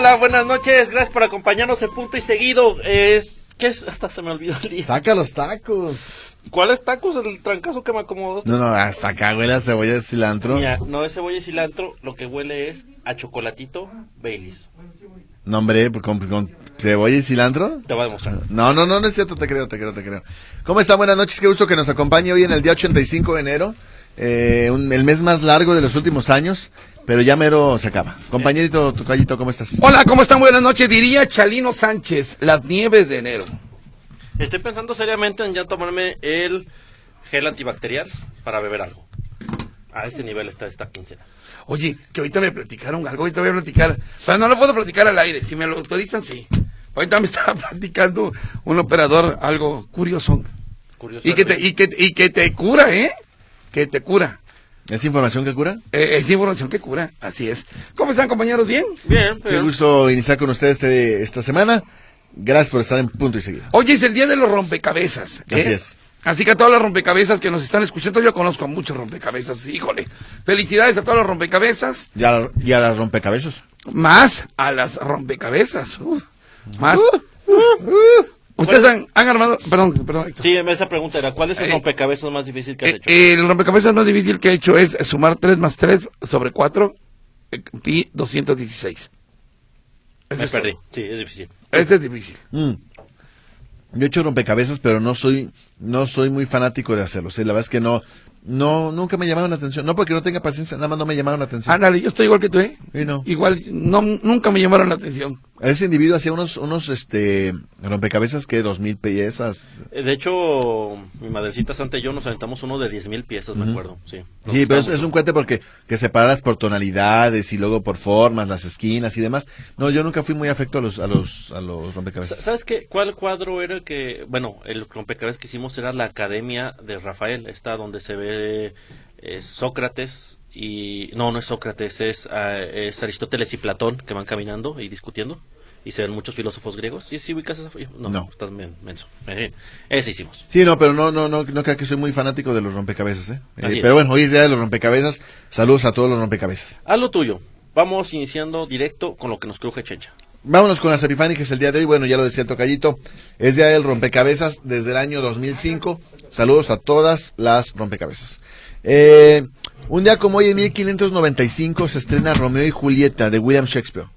Hola, buenas noches. Gracias por acompañarnos en Punto y Seguido. Es ¿Qué es? Hasta se me olvidó el día. Saca los tacos. ¿Cuáles tacos? El trancazo que me acomodó. No, no, hasta acá huele a cebolla de cilantro. Mira, no es cebolla y cilantro. Lo que huele es a chocolatito Baileys. No, hombre, pues, con, con cebolla y cilantro. Te voy a demostrar. No, no, no, no es cierto, te creo, te creo, te creo. ¿Cómo están? Buenas noches, qué gusto que nos acompañe hoy en el día 85 de enero. Eh, un- el mes más largo de los últimos años, pero ya mero se acaba. Compañerito Tocayito, ¿cómo estás? Hola, ¿cómo están? Buenas noches. Diría Chalino Sánchez, las nieves de enero. Estoy pensando seriamente en ya tomarme el gel antibacterial para beber algo. A ese nivel está esta quincena. Oye, que ahorita me platicaron algo, ahorita voy a platicar. Pero no lo puedo platicar al aire, si me lo autorizan, sí. Ahorita me estaba platicando un operador algo curioso. Curioso. Y que te, y que, y que te cura, ¿eh? Que te cura. ¿Es información que cura? Eh, es información que cura, así es. ¿Cómo están, compañeros? ¿Bien? Bien, Qué pero... gusto iniciar con ustedes este, esta semana. Gracias por estar en punto y seguido. Hoy es el día de los rompecabezas. ¿eh? Así es. Así que a todos los rompecabezas que nos están escuchando, yo conozco a muchos rompecabezas, híjole. Felicidades a todos los rompecabezas. Ya, ya las rompecabezas. Más a las rompecabezas. Más. Uh, Ustedes han, han armado. Perdón, perdón. Héctor. Sí, esa pregunta era, ¿cuál es el Eh, rompecabezas más difícil que has Eh, hecho? el rompecabezas más difícil que he hecho es sumar 3 más 3 sobre 4 pi 216. Ese Me es perdí. todo. Sí, es difícil. Este es difícil. Mm. Yo he hecho rompecabezas, pero no soy, no soy muy fanático de hacerlo. Sí, la verdad es que no, no, nunca me llamaron la atención. No porque no tenga paciencia, nada más no me llamaron la atención. Ándale, yo estoy igual que tú, ¿eh? Y no. Igual, no, nunca me llamaron la atención. Ese individuo hacía unos, unos, este, rompecabezas que dos mil piezas. Eh, De hecho, mi madrecita Santa y yo nos aventamos uno de 10 mil piezas, me acuerdo. Sí, Sí, pero es, un cuente porque que separas por tonalidades y luego por formas, las esquinas y demás. No, yo nunca fui muy afecto a los, a los, a los rompecabezas. ¿Sabes qué? ¿Cuál cuadro era el que, bueno, el rompecabezas que hicimos era la Academia de Rafael, esta donde se ve eh, Sócrates y, no, no es Sócrates, es, ah, es Aristóteles y Platón que van caminando y discutiendo y se ven muchos filósofos griegos. ¿Sí, sí ubicas esa? No, No. estás men- menso. Eh, ese hicimos. Sí, no, pero no, no, no, no creo que soy muy fanático de los rompecabezas, ¿eh? Eh, pero bueno, hoy es día de los rompecabezas. Saludos a todos los rompecabezas. Haz lo tuyo. Vamos iniciando directo con lo que nos cruje Chencha. Vámonos con las epifánicas el día de hoy. Bueno, ya lo decía el Tocayito. Es día del rompecabezas desde el año 2005. Saludos a todas las rompecabezas. Eh, un día como hoy, en 1595, se estrena Romeo y Julieta de William Shakespeare.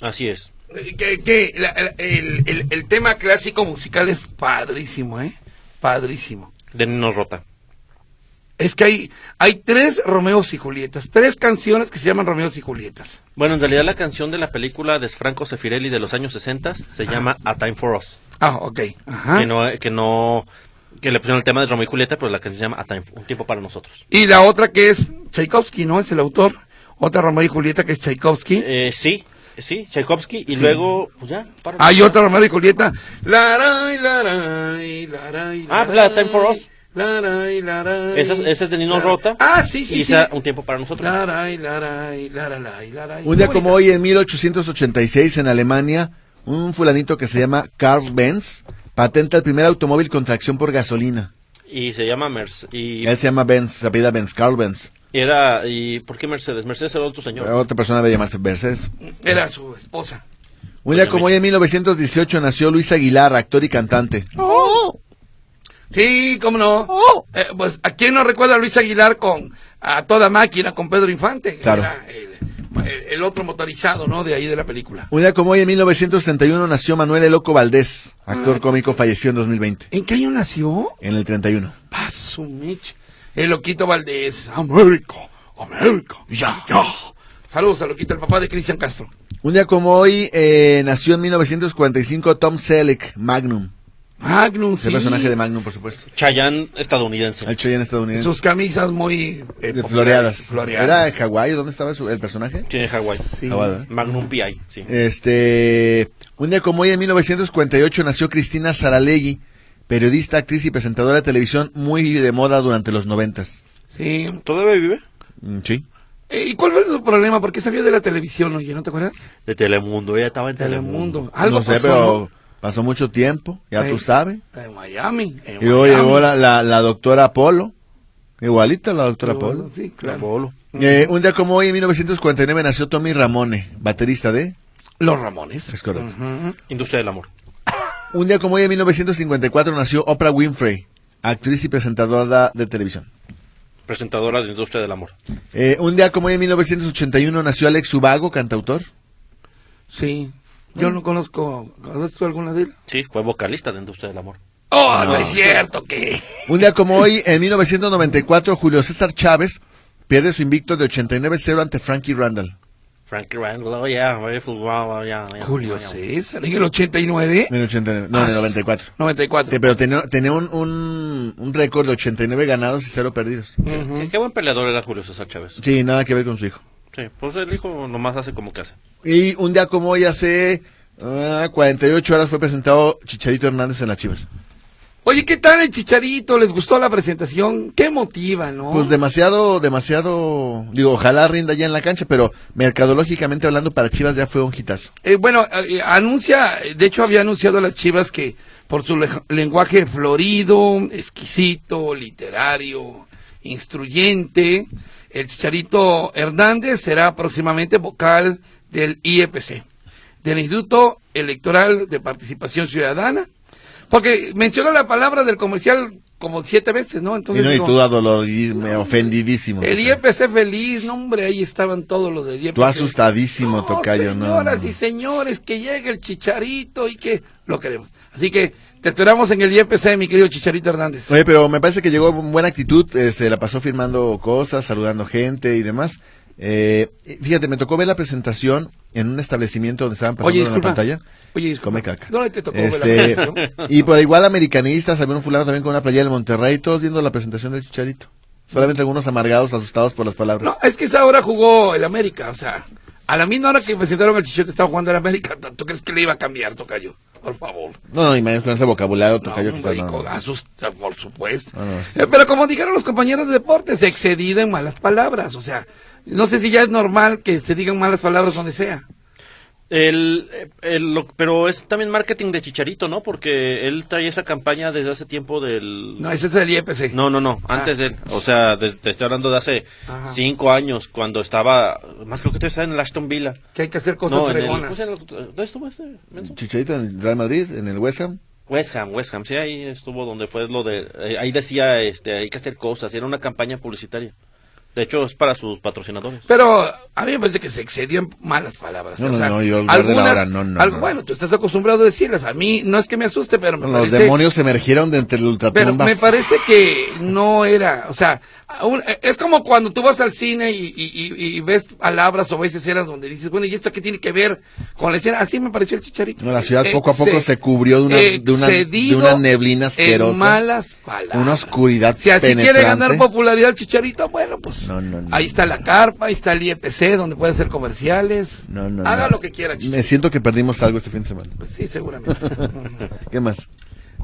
Así es. Eh, Que, que la- la- el, el- el tema clásico musical es padrísimo, ¿eh? Padrísimo. De Nino Rota. Es que hay, hay tres Romeos y Julietas, tres canciones que se llaman Romeos y Julietas. Bueno, en realidad la canción de la película de Franco Sefirelli de los años 60 se llama A Time for Us. Ah, ok. Ajá. que no que no que le pusieron el tema de Romeo y Julieta pero la canción se llama A Time, un tiempo para nosotros Y la otra que es Tchaikovsky, ¿no? Es el autor. Otra Romeo y Julieta que es Tchaikovsky. eh, sí sí Tchaikovsky y luego pues ya para Hay otra Romeo y Julieta. Laray, laray, laray, Ah, pues la Time for Us. Laray, laray. esa, esa es de Nino Laray. Rota Ah, sí, sí, y sí. un tiempo para nosotros Laray, laray, laray, laray. Un día como bonita. hoy, en 1886, en Alemania, un fulanito que se llama Carl Benz patenta el primer automóvil con tracción por gasolina. y se llama Mercedes y Él se llama Benz, se apellida Benz, Carl Benz. era y ¿por qué Mercedes? Mercedes era otro señor Otra persona debe llamarse Mercedes. Era su esposa. Un día Doña como hoy, en 1918, nació Luis Aguilar, actor y cantante. Sí, cómo no. Eh, pues, ¿a quién no recuerda a Luis Aguilar con a toda máquina con Pedro Infante? Claro. Era el, el- el otro motorizado, ¿no? De ahí de la película. Un día como hoy, en 1931, nació Manuel El Loco Valdés, actor Ah. cómico, falleció en 2020, ¿En qué año nació? en el 31. Paso, Mitch. El Loquito Valdés. América, América. Ya, ya. Saludos al Loquito, el papá de Cristian Castro. Un día como hoy, eh, nació en 1945 Tom Selleck, Magnum. Magnum, Es sí. el personaje de Magnum, por supuesto. Chayanne estadounidense. El Cheyenne estadounidense. Sus camisas muy eh, De floreadas. floreadas. ¿Era de Hawái? ¿Dónde estaba su- el personaje? Tiene Hawái. Sí. Hawái, ¿verdad? Magnum PI, sí. Este, un día como hoy, en 1948, nació Cristina Saralegui, periodista, actriz y presentadora de televisión muy de moda durante los noventas. Sí. ¿Todavía vive? Mm, Sí. Eh, ¿Y cuál fue su problema? ¿Por qué salió de la televisión, oye? ¿No te acuerdas? De Telemundo, ella estaba en Telemundo. Telemundo. Algo no sé, pasó, pero pasó mucho tiempo, ya tú sabes. En Miami. En Y luego Miami. llegó la, la, la doctora Polo, igualita la doctora Pero, Polo. Sí, claro. Eh, un día como hoy, en 1949, nació Tommy Ramone, baterista de... Los Ramones. Es correcto. Industria del amor. Un día como hoy, en 1954, nació Oprah Winfrey, actriz y presentadora de televisión. Presentadora de Industria del amor. Eh, un día como hoy, en 1981, nació Alex Ubago, cantautor. Sí. Yo no conozco. ¿Conoces tú alguna de ellas? Sí, fue vocalista de Industria del amor. Oh, no, es cierto que. Un día como hoy, en 1994, Julio César Chávez pierde su invicto de 89-0 ante Frankie Randall. Frankie Randall, oh, yeah, very full, wow, yeah, yeah, Julio yeah. César, en el 89. En el 89, no, en el Ah, 94. 94. Sí, pero tenía, tenía un, un, un récord de 89 ganados y 0 perdidos. Ujú. Qué, qué buen peleador era Julio César Chávez. Sí, nada que ver con su hijo. Sí, pues el hijo nomás hace como que hace. Y un día como hoy, hace ah, 48 horas, fue presentado Chicharito Hernández en las Chivas. Oye, ¿qué tal el chicharito? ¿Les gustó la presentación? ¿Qué motiva, no? Pues demasiado, demasiado, digo, ojalá rinda ya en la cancha, pero mercadológicamente hablando para Chivas ya fue un hitazo. Eh, bueno, eh, anuncia, de hecho había anunciado a las chivas que por su le- lenguaje florido, exquisito, literario, instruyente, el Chicharito Hernández será próximamente vocal del IEPC, del Instituto Electoral de Participación Ciudadana, porque mencionó la palabra del comercial como siete veces, ¿no? Y, Entonces, no, y tú adoloridísimo, ofendidísimo. el. IEPC feliz, no hombre, ahí estaban todos los del IEPC. Tú asustadísimo, No, tocayo, no. señoras no. y señores, que llegue el chicharito y que lo queremos. Así que te esperamos en el IEPC, mi querido Chicharito Hernández. Oye, pero me parece que llegó con buena actitud, eh, se la pasó firmando cosas, saludando gente y demás. Eh, fíjate, me tocó ver la presentación en un establecimiento donde estaban pasando Oye, en la pantalla. Oye, disculpa. Come caca. ¿Dónde te tocó ver la Este, presentación? y por igual americanistas, había un fulano también con una playera del Monterrey, todos viendo la presentación del Chicharito. Solamente algunos amargados, asustados por las palabras. No, es que esa hora jugó el América, o sea, a la misma hora que presentaron el Chicharito estaba jugando el América, ¿tú crees que le iba a cambiar, Tocayo? Por favor. No, no, y menos con ese vocabulario, No, tocayo que está hombre, no, por supuesto. No, no, sí. Eh, Pero como dijeron los compañeros de deportes, excedido en malas palabras. O sea, no sé si ya es normal que se digan malas palabras donde sea. El, el- lo- pero es también marketing de Chicharito, ¿no? Porque él trae esa campaña desde hace tiempo del... No, ese es el IEPC. No, no, no, antes de él. O sea, de- te estoy hablando de hace Ah. Ajá. cinco años, cuando estaba... Más creo que te estaba en el Aston Villa. Que hay que hacer cosas No, en el, fregonas. ¿cómo se llama? ¿Dónde estuvo este menso? Chicharito en el Real Madrid, en el West Ham. West Ham, West Ham, sí, ahí estuvo donde fue lo de... eh, ahí decía, este, hay que hacer cosas, era una campaña publicitaria. De hecho, es para sus patrocinadores. Pero a mí me parece que se excedió en malas palabras. No, o no, sea, no, yo al hablar de la algunas, hora, no, no, algo- no. Bueno, tú estás acostumbrado a decirlas. A mí no es que me asuste, pero me Los parece... demonios emergieron de entre el Pero ultratumba. me parece que no era, o sea, aún- es como cuando tú vas al cine y, y- y- y ves palabras o ves escenas donde dices, bueno, ¿y esto qué tiene que ver con la escena? Así me pareció el chicharito. No, la ciudad poco a poco se cubrió de una, de una, de excedido una neblina asquerosa. En malas palabras. Una oscuridad Si así quiere ganar popularidad el chicharito, bueno, pues No, no, no. ahí está la carpa, ahí está el IEPC, donde puede hacer comerciales. No, no, Haga lo que quiera, Me chicharito. siento que perdimos algo este fin de semana. Pues sí, seguramente. ¿Qué más?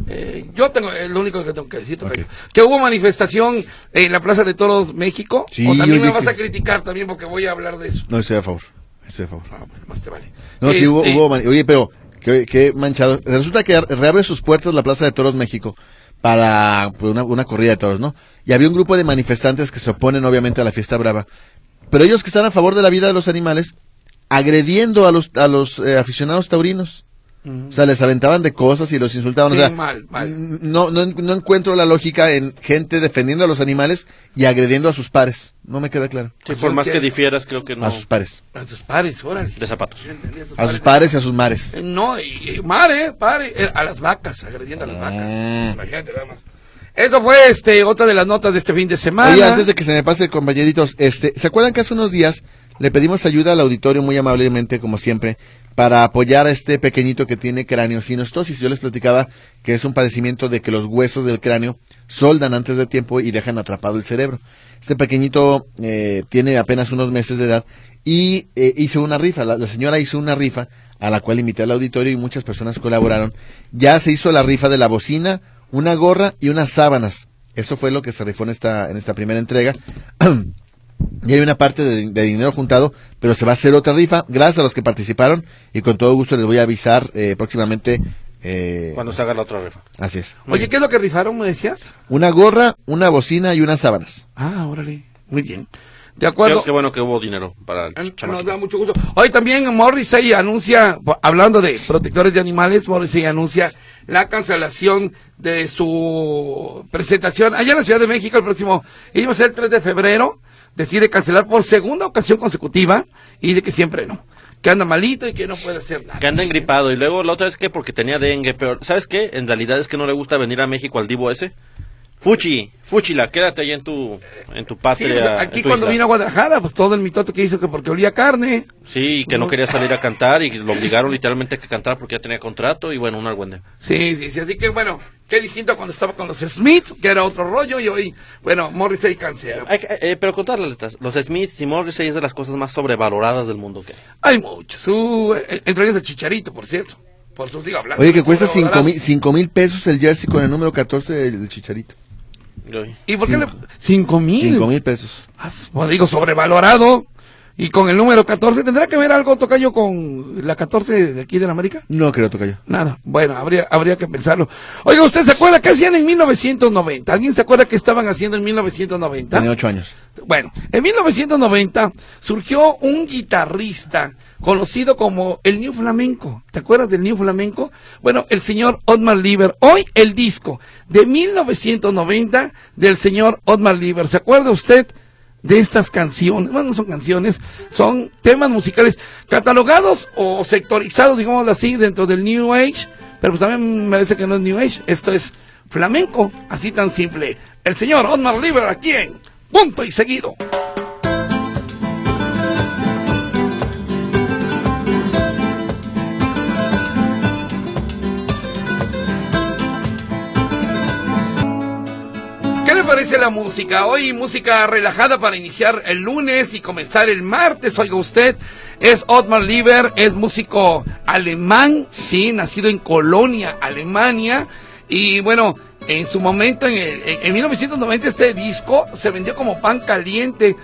Eh, yo tengo, es lo único que tengo que decir. Tocayo. Ok. Que hubo manifestación en la Plaza de Toros México. Sí, o también me vas que- a criticar también porque voy a hablar de eso. No, estoy a favor. Estoy a favor. Ah, bueno, más te vale. No, sí hubo, Este, hubo mani- Oye, pero qué, qué manchado. Resulta que reabre sus puertas la Plaza de Toros México para pues, una, corrida de toros, ¿no? Y había un grupo de manifestantes que se oponen obviamente a la fiesta brava. Pero ellos que están a favor de la vida de los animales, agrediendo a los, a los eh, aficionados taurinos. O sea, les aventaban de cosas y los insultaban. Sí, o sea, mal, mal. No, no, no encuentro la lógica en gente defendiendo a los animales y agrediendo a sus pares. No me queda claro. Sí, por más que difieras, creo que no. A sus pares. A tus pares, órale. De zapatos. A sus A sus pares y a sus mares. Eh, No, y, y mare, pare, eh, a las vacas, agrediendo a las vacas. Mm. Imagínate nada más. Eso fue este otra de las notas de este fin de semana. Oye, antes de que se me pase, compañeritos, este, ¿se acuerdan que hace unos días le pedimos ayuda al auditorio muy amablemente, como siempre, para apoyar a este pequeñito que tiene craneosinostosis. Yo les platicaba que es un padecimiento de que los huesos del cráneo soldan antes de tiempo y dejan atrapado el cerebro. Este pequeñito eh, tiene apenas unos meses de edad y eh, hizo una rifa. La, la señora hizo una rifa a la cual invité al auditorio y muchas personas colaboraron. Ya se hizo la rifa de la bocina, una gorra y unas sábanas. Eso fue lo que se rifó en esta, en esta primera entrega. y hay una parte de, de dinero juntado, pero se va a hacer otra rifa. Gracias a los que participaron y con todo gusto les voy a avisar eh, próximamente. eh, Cuando se haga la otra rifa. Así es. Oye, ¿qué es lo que rifaron, me decías? Una gorra, una bocina y unas sábanas. Ah, órale. Muy bien. De acuerdo. Qué, bueno que hubo dinero para el Eh, Nos da mucho gusto. Hoy también Morrissey anuncia, hablando de protectores de animales, Morrissey anuncia la cancelación de su presentación allá en la Ciudad de México el próximo, iba a ser el 3 de febrero, decide cancelar por segunda ocasión consecutiva y dice que siempre no, que anda malito y que no puede hacer nada. Que anda engripado. Y luego la otra vez que porque tenía dengue. Pero, ¿sabes qué? En realidad es que no le gusta venir a México al divo ese. Fuchi, Fuchila, quédate ahí en tu, en tu Sí, patria. pues, en aquí tu cuando isla. vino a Guadalajara, pues todo el mitote que hizo que porque olía carne. Sí, y que no quería salir a cantar y lo obligaron literalmente a que cantara porque ya tenía contrato y bueno, un argüende. Sí, sí, sí, así que bueno, qué distinto cuando estaba con los Smith, que era otro rollo, y hoy, bueno, Morrissey cancela. Eh, pero contar las letras. Los Smiths y Morrissey es de las cosas más sobrevaloradas del mundo que hay. Hay muchos, su, eh, entre ellos el Chicharito, por cierto. Por eso digo, hablando Oye, que cuesta cinco sobrevalorado. mil, cinco mil pesos el jersey con el número 14 del, del chicharito. ¿Y por qué le...? Cinco. Cinco mil. Cinco mil pesos. Ah, Pues digo, sobrevalorado. Y con el número 14, ¿tendrá que ver algo, Tocayo, con la 14 de aquí de la América? No creo, toca yo. Nada. Bueno, habría, habría que pensarlo. Oiga, ¿usted se acuerda qué hacían en 1990? ¿Alguien se acuerda qué estaban haciendo en 1990? Tenía ocho años. Bueno, en 1990 surgió un guitarrista conocido como el New Flamenco. ¿Te acuerdas del New Flamenco? Bueno, el señor Otmar Lieber. Hoy el disco de 1990 del señor Otmar Lieber. ¿Se acuerda usted de estas canciones? Bueno, no son canciones, son temas musicales catalogados o sectorizados, digámoslo así, dentro del New Age. Pero pues también me parece que no es New Age. Esto es flamenco, así tan simple. El señor Otmar Lieber aquí en Punto y Seguido. Parece la música? Hoy música relajada para iniciar el lunes y comenzar el martes. Oiga usted, es Otmar Lieber, es músico alemán, sí, nacido en Colonia, Alemania. Y bueno, en su momento, en, el- en- en 1990, este disco se vendió como pan caliente,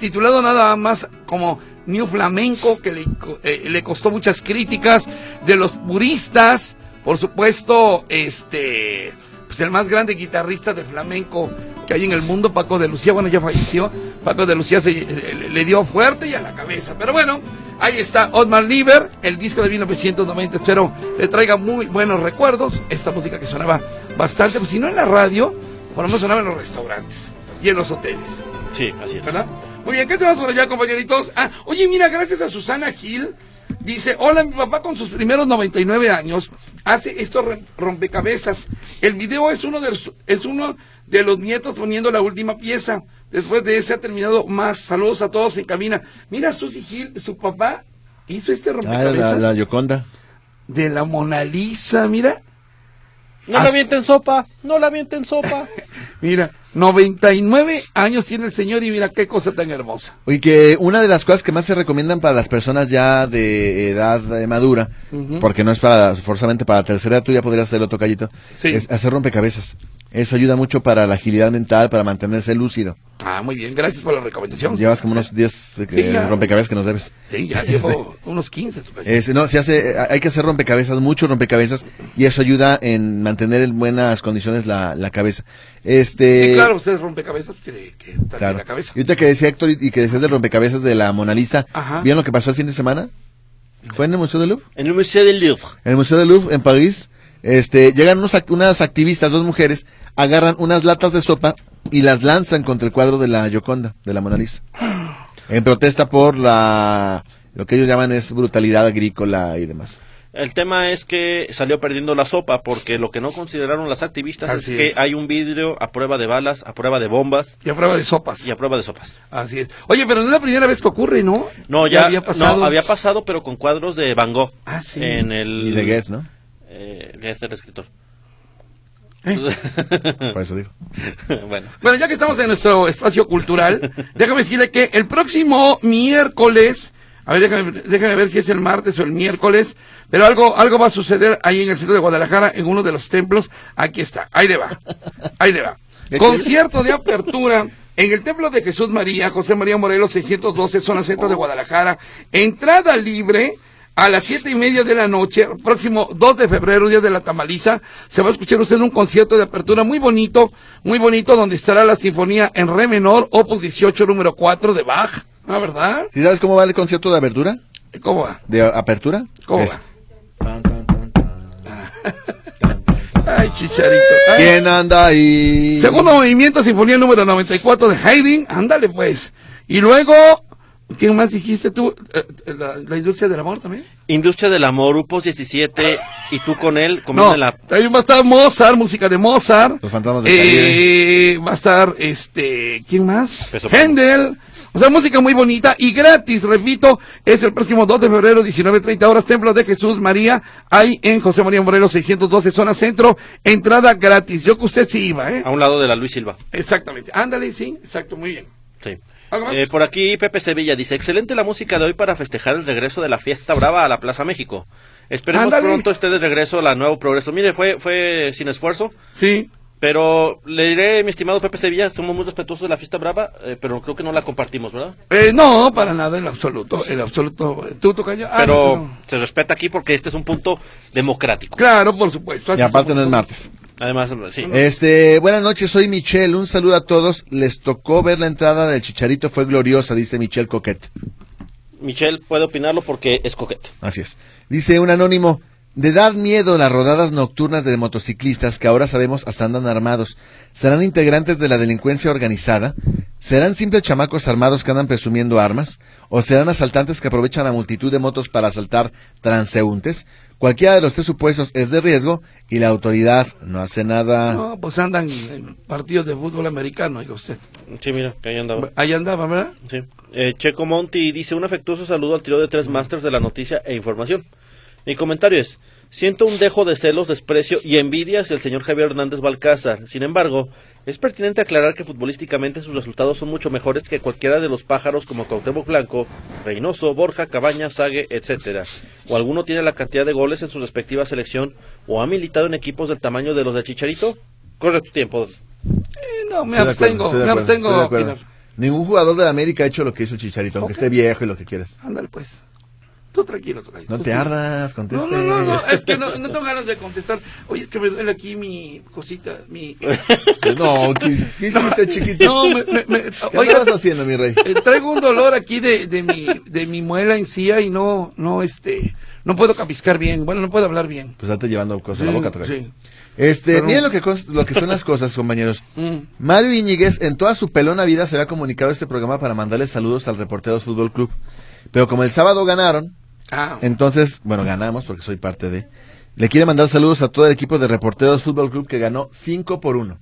titulado nada más como New Flamenco, que le, eh, le costó muchas críticas de los puristas. Por supuesto, este pues el más grande guitarrista de flamenco que hay en el mundo, Paco de Lucía, bueno, ya falleció, Paco de Lucía se, eh, le, le dio fuerte y a la cabeza, pero bueno, ahí está Otmar Lieber, el disco de 1990, espero le traiga muy buenos recuerdos, esta música que sonaba bastante, pues si no en la radio, por lo menos sonaba en los restaurantes y en los hoteles, Sí, así es. ¿verdad? Muy bien, ¿qué tenemos por allá, compañeritos? Ah, oye, mira, gracias a Susana Gil, dice, hola, mi papá con sus primeros 99 años hace estos rompecabezas. El video es uno de los, es uno de los nietos poniendo la última pieza. Después de ese ha terminado más. Saludos a todos en cabina. Mira, Susy Gil, su papá hizo este Ah, rompecabezas la, la Yoconda. de la Mona Lisa, mira. No la avienten sopa, no la avienten sopa. Mira, 99 años tiene el señor y mira qué cosa tan hermosa. Oye, que una de las cosas que más se recomiendan para las personas ya de edad eh, madura, porque no es para forzosamente para la tercera edad, tú ya podrías hacerlo, tocallito, Sí. es hacer rompecabezas. Eso ayuda mucho para la agilidad mental, para mantenerse lúcido. Ah, muy bien, gracias por la recomendación. Llevas como unos 10 eh, Sí, rompecabezas que nos debes. Sí, ya llevo unos 15. tocayo. Es- no, se hace, eh, hay que hacer rompecabezas, mucho rompecabezas, y eso ayuda en mantener en buenas condiciones la, la cabeza. Este, Sí, claro, ustedes rompecabezas, tiene que estar claro. en la cabeza. Y ahorita que decía Héctor y y que decías del rompecabezas de la Mona Lisa, Ajá. ¿vieron lo que pasó el fin de semana? ¿Fue en el Museo del Louvre? En el Museo del Louvre. En el Museo del Louvre, en París, este, llegan unos, act- unas activistas, dos mujeres, agarran unas latas de sopa y las lanzan contra el cuadro de la Gioconda, de la Mona Lisa. En protesta por la, lo que ellos llaman es brutalidad agrícola y demás. El tema es que salió perdiendo la sopa porque lo que no consideraron las activistas es que hay un vidrio a prueba de balas, a prueba de bombas Y a prueba de sopas. y a prueba de sopas. Así es. Oye, pero no es la primera vez que ocurre, ¿no? No, ya, había pasado. no, había pasado, pero con cuadros de Van Gogh. Ah, sí. En el... Y de Guess, ¿no? Eh, Guess era escritor. ¿Eh? Por eso digo. bueno. Bueno, ya que estamos en nuestro espacio cultural, déjame decirle que el próximo miércoles, a ver, déjame, déjame ver si es el martes o el miércoles, pero algo, algo va a suceder ahí en el centro de Guadalajara, en uno de los templos. Aquí está, ahí le va, ahí le va. Concierto de apertura en el Templo de Jesús María, José María Morelos, 612, zona centro de Guadalajara. Entrada libre a las siete y media de la noche, próximo 2 de febrero, día de la tamaliza, se va a escuchar usted un concierto de apertura muy bonito, muy bonito, donde estará la sinfonía en re menor, opus 18, número 4 de Bach, ¿ah, verdad? ¿Sí sabes cómo va el concierto de apertura? ¿Cómo va? ¿De apertura? ¿Cómo Es- va? Tan, tan, tan, tan. Ay, chicharito. Ay. ¿Quién anda ahí? Segundo movimiento, sinfonía número 94 de Haydn, ándale pues. Y luego, ¿quién más dijiste tú? Eh, eh, La, la industria del amor también. Industria del Amor, Upos 17, y tú con él comiendo No, la... también va a estar Mozart, música de Mozart. Los fantasmas del Eh, va a estar, este, ¿quién más? Peso Händel. O sea, música muy bonita y gratis, repito, es el próximo 2 de febrero, 19.30 horas, Templo de Jesús María, ahí en José María Morelos 612, zona centro, entrada gratis. Yo que usted sí iba, ¿eh? A un lado de la Luis Silva. Exactamente. Ándale, sí, exacto, muy bien. Sí. ¿Algo más? Eh, por aquí Pepe Sevilla dice, excelente la música de hoy para festejar el regreso de la fiesta brava a la Plaza México. Esperemos Ándale. pronto esté de regreso la Nuevo Progreso. Mire, fue, fue sin esfuerzo, Sí. pero le diré, mi estimado Pepe Sevilla, somos muy respetuosos de la fiesta brava, eh, pero creo que no la compartimos, ¿verdad? Eh, no, para nada, en absoluto, en absoluto. ¿Tú, Tocayo? Ah, pero no, no. se respeta aquí porque este es un punto democrático. Claro, por supuesto. Y aparte no es martes. Además, sí. Este, buenas noches, soy Michelle. Un saludo a todos. Les tocó ver la entrada del Chicharito, fue gloriosa, dice Michelle Coquet. Michelle puede opinarlo porque es coquete. Así es. Dice un anónimo, de dar miedo las rodadas nocturnas de motociclistas que ahora sabemos hasta andan armados. ¿Serán integrantes de la delincuencia organizada? ¿Serán simples chamacos armados que andan presumiendo armas? ¿O serán asaltantes que aprovechan la multitud de motos para asaltar transeúntes? Cualquiera de los tres supuestos es de riesgo y la autoridad no hace nada. No, pues andan en partidos de fútbol americano, oiga usted. Sí, mira, que ahí andaba. Ahí andaba, ¿verdad? Sí. Eh, Checo Monti dice un afectuoso saludo al trío de tres masters de la noticia e información. Mi comentario es, siento un dejo de celos, desprecio y envidia hacia el señor Javier Hernández Balcázar. Sin embargo, es pertinente aclarar que futbolísticamente sus resultados son mucho mejores que cualquiera de los pájaros como Cuauhtémoc Blanco, Reynoso, Borja, Cabañas, Sague, etcétera. O alguno tiene la cantidad de goles en su respectiva selección o ha militado en equipos del tamaño de los de Chicharito. Corre tu tiempo. Eh, no, me Estoy de acuerdo, abstengo, me acuerdo, abstengo. Ningún jugador de la América ha hecho lo que hizo el Chicharito, aunque esté viejo y lo que quieras. Ándale, pues. Tú tranquilo, Tocayo. No tú te sí. ardas, conteste. No, no, no, no, es que no, no tengo ganas de contestar. Oye, es que me duele aquí mi cosita, mi... No, ¿qué, qué hiciste, chiquito? No, me, me, me- ¿Qué oiga, estabas haciendo, mi rey? eh, traigo un dolor aquí de, de mi, de mi muela encía y no, no, este, no puedo capiscar bien, bueno, no puedo hablar bien. Pues date llevando cosas a la Sí, boca, Tocayo. sí. Este, Pero- miren lo que, lo que son las cosas, compañeros. Mm. Mario Iñiguez en toda su pelona vida se había comunicado este programa para mandarle saludos al Reporteros Fútbol Club. Pero como el sábado ganaron, Ah, entonces, bueno, ganamos porque soy parte de... Le quiere mandar saludos a todo el equipo de Reporteros Fútbol Club que ganó 5 por 1.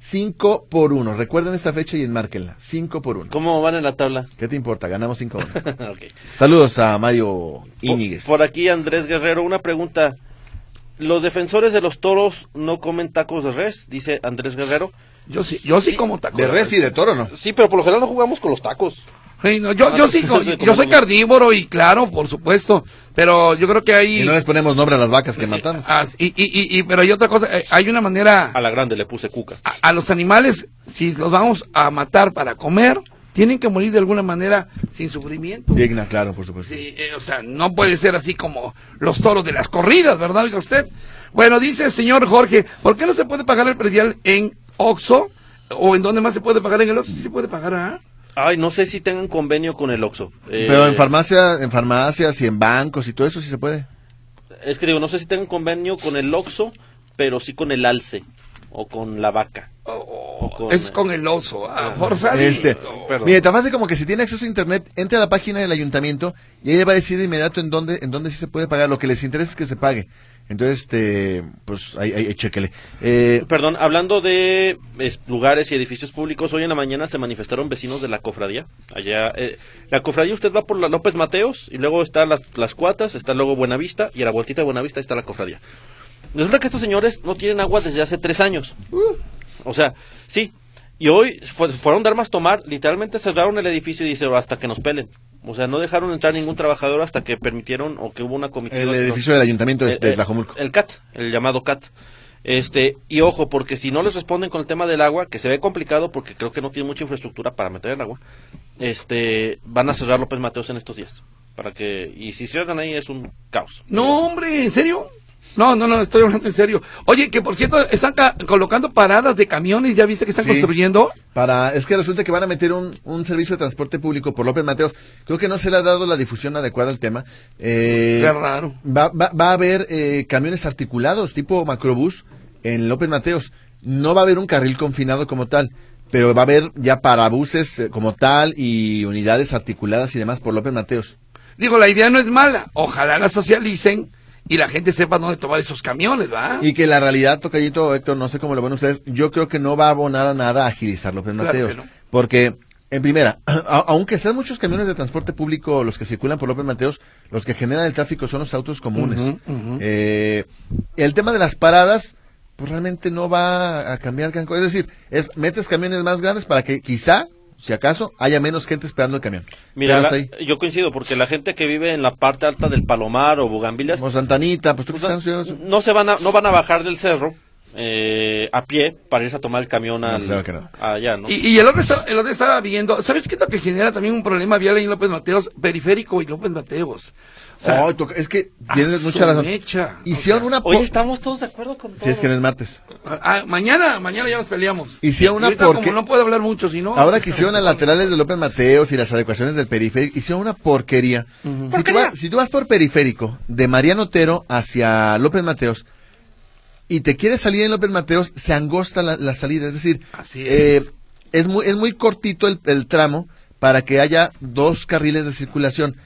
5 por 1. Recuerden esta fecha y enmárquenla. 5 por 1. ¿Cómo van en la tabla? ¿Qué te importa? Ganamos 5 1. Ok. Saludos a Mario Íñiguez. Por, por aquí Andrés Guerrero, una pregunta. ¿Los defensores de los toros no comen tacos de res? Dice Andrés Guerrero. yo sí, yo sí como tacos. De res y de toro, ¿no? Sí, pero por lo general no jugamos con los tacos. Sí, no, yo, yo sí, co- yo soy carnívoro y claro, por supuesto, pero yo creo que hay... Y no les ponemos nombre a las vacas que matamos. Ah, y, y, y, y- pero hay otra cosa, eh, hay una manera... A la grande le puse cuca. a, a los animales, si los vamos a matar para comer, tienen que morir de alguna manera sin sufrimiento. Digna, claro, por supuesto. Sí, eh, o sea, no puede ser así como los toros de las corridas, ¿verdad, oiga usted? Bueno, dice el señor Jorge, ¿por qué no se puede pagar el predial en Oxo? ¿O en dónde más se puede pagar? En el Oxo sí se puede pagar, ¿ah? Ay, no sé si tengan convenio con el Oxxo. Eh, Pero en farmacia, en farmacias y en bancos y todo eso sí se puede. Es que digo, no sé si tengan convenio con el Oxxo, pero sí con el Alce o con la vaca. O- O con- Es con el oso, ah, forzadito. Este, Perdón. mire, tan fácil como que si tiene acceso a internet, entre a la página del ayuntamiento y ahí le va a decir de inmediato en dónde, en dónde sí se puede pagar. Lo que les interesa es que se pague. Entonces, este, pues ahí, ahí. Eh, Perdón, hablando de es, lugares y edificios públicos, hoy en la mañana se manifestaron vecinos de la cofradía. Allá, eh, la cofradía usted va por la López Mateos y luego están las, las cuatas, está luego Buenavista y a la vueltita de Buenavista está la cofradía. Resulta que estos señores no tienen agua desde hace tres años. O sea, sí. Y hoy fu- fueron de armas tomar, literalmente cerraron el edificio y dice hasta que nos pelen. O sea, no dejaron entrar ningún trabajador hasta que permitieron o que hubo una comitiva. el edificio del ayuntamiento de, eh, de eh, Tlajomulco. El CAT, el llamado CAT. Este, y ojo, porque si no les responden con el tema del agua, que se ve complicado porque creo que no tiene mucha infraestructura para meter el agua, este, van a cerrar López Mateos en estos días. Para que, y si cierran ahí es un caos. No, hombre, ¿en serio? No, no, no, estoy hablando en serio. Oye, que por cierto, están ca- colocando paradas de camiones, ¿ya viste que están Sí. construyendo? Para, es que resulta que van a meter un, un servicio de transporte público por López Mateos. Creo que no se le ha dado la difusión adecuada al tema. Eh, Qué raro. Va, va, va a haber eh, camiones articulados tipo macrobús en López Mateos. No va a haber un carril confinado como tal, pero va a haber ya parabuses eh, como tal y unidades articuladas y demás por López Mateos. Digo, la idea no es mala. Ojalá la socialicen y la gente sepa dónde tomar esos camiones, ¿va? Y que la realidad, Tocayito, Héctor, no sé cómo lo ven ustedes, yo creo que no va a abonar a nada a agilizar López Claro Mateos. no. Porque, en primera, a- aunque sean muchos camiones de transporte público los que circulan por López Mateos, los que generan el tráfico son los autos comunes. Eh, el tema de las paradas, pues realmente no va a cambiar gran cosa. Es decir, es metes camiones más grandes para que quizá, si acaso, haya menos gente esperando el camión. Mira, la- yo coincido, porque la gente que vive en la parte alta del Palomar o Bugambilias, Como Santanita, pues tú pues, no se van a, no van a bajar del cerro eh, a pie para irse a tomar el camión al, claro que no. allá, ¿no? Y, y el otro está- el otro estaba viendo, ¿sabes qué es lo que genera también un problema vial ahí en López Mateos? Periférico y López Mateos. O sea, Oh, toca- es que tienes mucha razón. mecha. Hicieron una... Oye, estamos todos de acuerdo con todo. Si es que no es martes. Ah, mañana, mañana ya nos peleamos. Hicieron una porque- como no puedo hablar mucho, si no... Ahora que hicieron las laterales de López Mateos y las adecuaciones del periférico, hicieron una porquería. si, tú vas, si tú vas por periférico, de Mariano Otero hacia López Mateos, y te quieres salir en López Mateos, se angosta la, la salida. Es decir, Así eh, es. es, muy, es muy cortito el, el tramo para que haya dos carriles de circulación.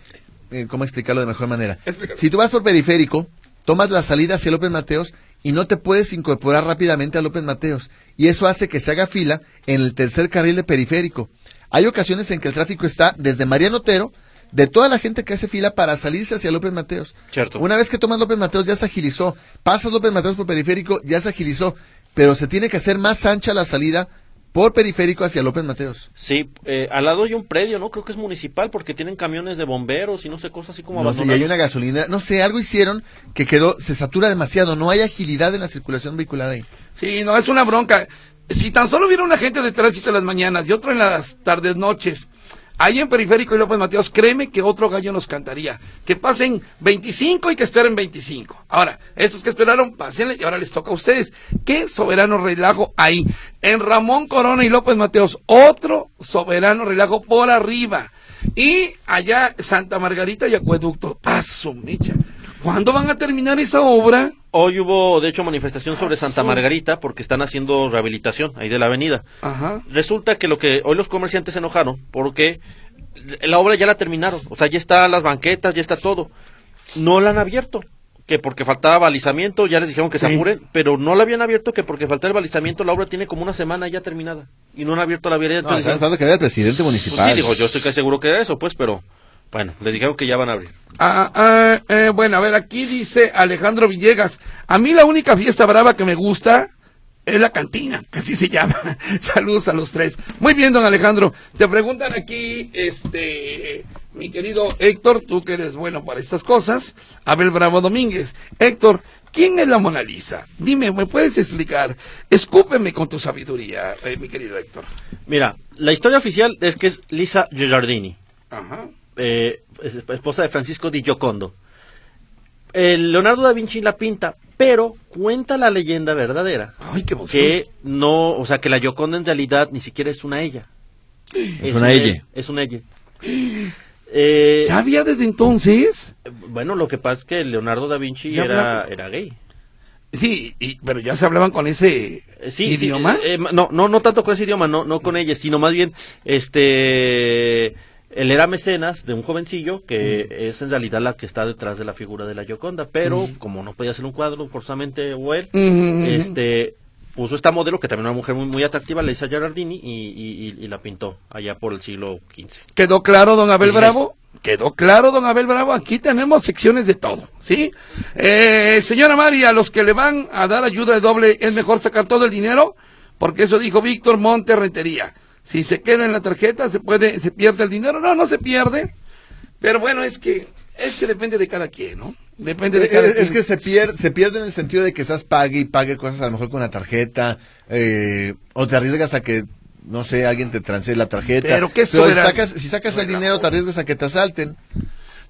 Eh, ¿Cómo explicarlo de mejor manera? Explícalo. Si tú vas por periférico, tomas la salida hacia López Mateos y no te puedes incorporar rápidamente a López Mateos. Y eso hace que se haga fila en el tercer carril de periférico. Hay ocasiones en que el tráfico está desde Mariano Otero, de toda la gente que hace fila para salirse hacia López Mateos. Cierto. Una vez que tomas López Mateos ya se agilizó. Pasas López Mateos por periférico, ya se agilizó. Pero se tiene que hacer más ancha la salida por periférico hacia López Mateos. Sí, eh, al lado hay un predio, ¿no? Creo que es municipal porque tienen camiones de bomberos y no sé, cosas así como No sé, y hay una gasolinera. No sé, algo hicieron que quedó, se satura demasiado. No hay agilidad en la circulación vehicular ahí. Sí, no, es una bronca. Si tan solo hubiera un agente de tránsito en las mañanas y otro en las tardes noches, ahí en Periférico y López Mateos, créeme que otro gallo nos cantaría. Que pasen 25 y que esperen 25. Ahora, estos que esperaron, pásenle y ahora les toca a ustedes. Qué soberano relajo ahí. En Ramón Corona y López Mateos, otro soberano relajo por arriba. Y allá Santa Margarita y Acueducto. Paso, mecha. ¿Cuándo van a terminar esa obra? Hoy hubo, de hecho, manifestación sobre Ah, Santa Margarita porque están haciendo rehabilitación ahí de la avenida. Ajá. Resulta que lo que hoy los comerciantes se enojaron porque la obra ya la terminaron, o sea, ya está las banquetas, ya está todo. No la han abierto, que porque faltaba balizamiento, ya les dijeron que se apuren, pero no la habían abierto que porque faltaba el balizamiento la obra tiene como una semana ya terminada y no han abierto la vialidad. No, están que el presidente pues municipal. sí, digo, yo estoy casi seguro que era eso, pues, pero bueno, les dijeron que ya van a abrir. Ah, ah, eh, bueno, a ver, aquí dice Alejandro Villegas. A mí la única fiesta brava que me gusta es la cantina, que así se llama. Saludos a los tres. Muy bien, don Alejandro. Te preguntan aquí, este, mi querido Héctor, tú que eres bueno para estas cosas. Abel Bravo Domínguez. Héctor, ¿quién es la Mona Lisa? Dime, ¿me puedes explicar? Escúpeme con tu sabiduría, eh, mi querido Héctor. Mira, la historia oficial es que es Lisa Giardini. Ajá. Eh, es- esposa de Francisco Di Giocondo. Eh, Leonardo da Vinci la pinta, pero cuenta la leyenda verdadera Ay, qué emoción. que no, o sea, que la Gioconda en realidad ni siquiera es una ella. Es una un ella. Es una ella. Eh, ¿Ya había desde entonces? bueno, lo que pasa es que Leonardo da Vinci era, gay. Sí, y- pero ya se hablaban con ese Eh, sí, idioma. eh, eh, no, no, no tanto con ese idioma, no, no con ella, sino más bien, este, él era mecenas de un jovencillo que Mm. es en realidad la que está detrás de la figura de la Gioconda, pero como no podía hacer un cuadro forzosamente o él, este, puso esta modelo que también era una mujer muy, muy atractiva, Lisa Gerardini, y, y, y- y la pintó allá por el siglo XV. ¿Quedó claro, don Abel. Bravo? ¿Quedó claro, don Abel Bravo? Aquí tenemos secciones de todo, ¿sí? Eh, señora María, a los que le van a dar ayuda de doble, ¿es mejor sacar todo el dinero? Porque eso dijo Víctor Monte Rentería. Si se queda en la tarjeta, se puede, se pierde el dinero. No, no se pierde. Pero bueno, es que, es que depende de cada quien, ¿no? Depende de cada Eh, quien. Es que se pierde, se pierde en el sentido de que estás pague y pague cosas a lo mejor con la tarjeta, eh, o te arriesgas a que, no sé, alguien te transee la tarjeta. Pero qué si soberano. sacas, si sacas el dinero, te arriesgas a que te asalten.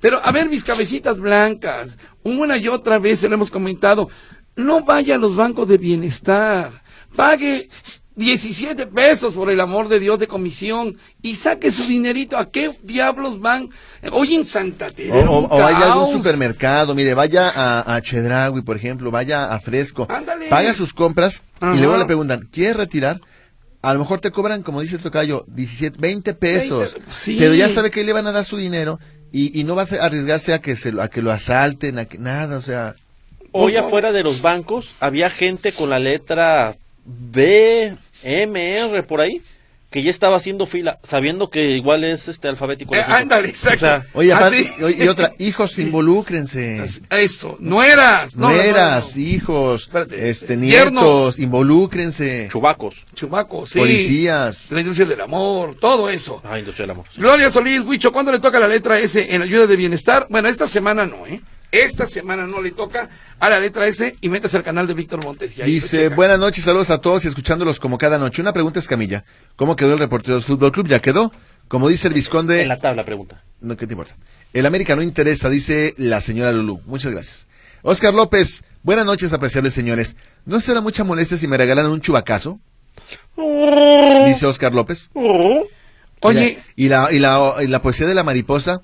Pero a ver, mis cabecitas blancas, una y otra vez se lo hemos comentado, no vaya a los bancos de bienestar, pague 17 pesos por el amor de Dios de comisión y saque su dinerito. ¿A qué diablos van? Hoy en Santa Teresa. o- un o vaya a algún supermercado, mire, vaya a, a Chedraui, por ejemplo, vaya a Fresco, Ándale. paga sus compras Ajá. y luego le preguntan, ¿quieres retirar? A lo mejor te cobran, como dice el tocayo, 17, 20 pesos, 20, sí. pero ya sabe que le van a dar su dinero y, y no va a arriesgarse a que, se, lo- a que lo asalten, a que nada, o sea... Hoy afuera de los bancos había gente con la letra B, M, R por ahí, que ya estaba haciendo fila, sabiendo que igual es este alfabético. Eh, ándale, exacto. O sea, Oye, ¿Ah, sí? oye, y otra, hijos, involúcrense. Eso, no eras. No, no, no, Nueras, no. hijos, Espérate, este, yernos. nietos, involúcrense. chubacos. Chubaco, sí. Policías. La industria del amor, todo eso. Ah, industria del amor. Gloria Solís, Huicho, ¿cuándo le toca la letra S en ayuda de bienestar? Bueno, esta semana no, ¿eh? Esta semana no le toca a la letra S y métase al canal de Víctor Montes. y ahí lo Dice, buenas noches, saludos a todos y escuchándolos como cada noche. Una pregunta es Camilla. ¿Cómo quedó el reportero del Fútbol Club? ¿Ya quedó? Como dice el Visconde... En la tabla pregunta. No, ¿qué te importa? El América no interesa, dice la señora Lulú. Muchas gracias. Oscar López, buenas noches, apreciables señores. ¿No será mucha molestia si me regalan un chubacazo? Dice Oscar López. Oye, Y la, y la, y la poesía de la mariposa.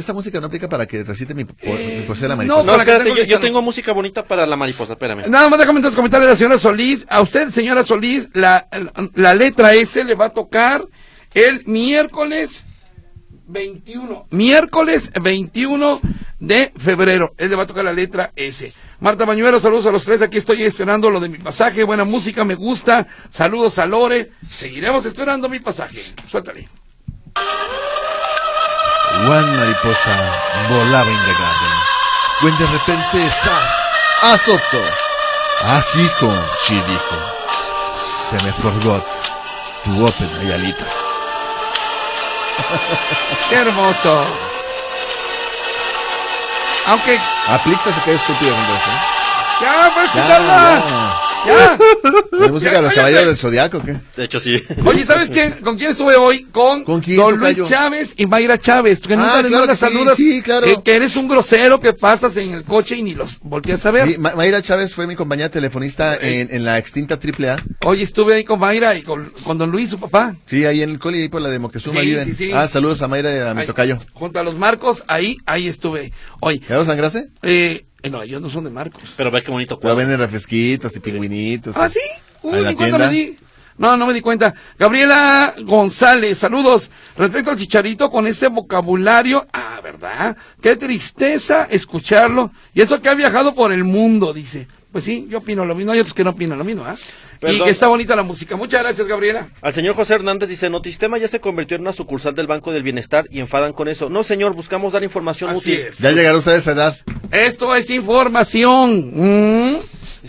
Esta música no aplica para que recite mi, de la mariposa. No, para que espérate, tengo yo, no. tengo música bonita para la mariposa, espérame. nada más déjame entonces comentarle a la señora Solís. A usted, señora Solís, la, la letra S le va a tocar el miércoles 21. Miércoles 21 de febrero. Él le va a tocar la letra S. Marta Mañuelo, saludos a los tres. Aquí estoy esperando lo de mi pasaje. Buena música, me gusta. Saludos a Lore. Seguiremos esperando mi pasaje. Suéltale. One mariposa volaba in the garden. When de repente, ¡zas! ¡Azotó! Ah, hijo, she dijo. Se me forgot to open my alitas. Qué hermoso. Aunque, Aplixa se queda estúpido con eso. ¿eh? ya, puedes quitarla. ya. Ya. ¿La música de los caballeros del zodiaco o qué? De hecho, sí. Oye, ¿sabes quién, con quién estuve hoy? Con, ¿Con quién, Don Luis? Chávez y Mayra Chávez. Que nunca Ah, claro las que sí, saludas. sí, claro. eh, que eres un grosero que pasas en el coche y ni los volteas a ver. Sí, Ma- Mayra Chávez fue mi compañera telefonista en, en la extinta AAA. Hoy estuve ahí con Mayra y con, con Don Luis, su papá. Sí, ahí en el coli, ahí por la de Moctezuma Sí, viven. sí, sí. Ah, saludos a Mayra y a mi tocayo. Junto a los Marcos, ahí, ahí estuve. Oye, ¿Ya lo sangraste? eh, eh, no, ellos no son de Marcos. Pero ve qué bonito Pero cuadro. venden refresquitos y pingüinitos. ¿Ah, sí? Uy, ¿En ni cuenta me di. No, no me di cuenta. Gabriela González, saludos. Respecto al chicharito con ese vocabulario, ah, ¿verdad? Qué tristeza escucharlo. Y eso que ha viajado por el mundo, dice. Pues sí, yo opino lo mismo. Hay otros que no opinan lo mismo, ¿ah? Perdón. que está bonita la música. Muchas gracias, Gabriela. Al señor José Hernández dice, Notistema ya se convirtió en una sucursal del Banco del Bienestar y enfadan con eso. No, señor, buscamos dar información Así útil. es. Ya llegará usted a esa edad. Esto es información. Mm.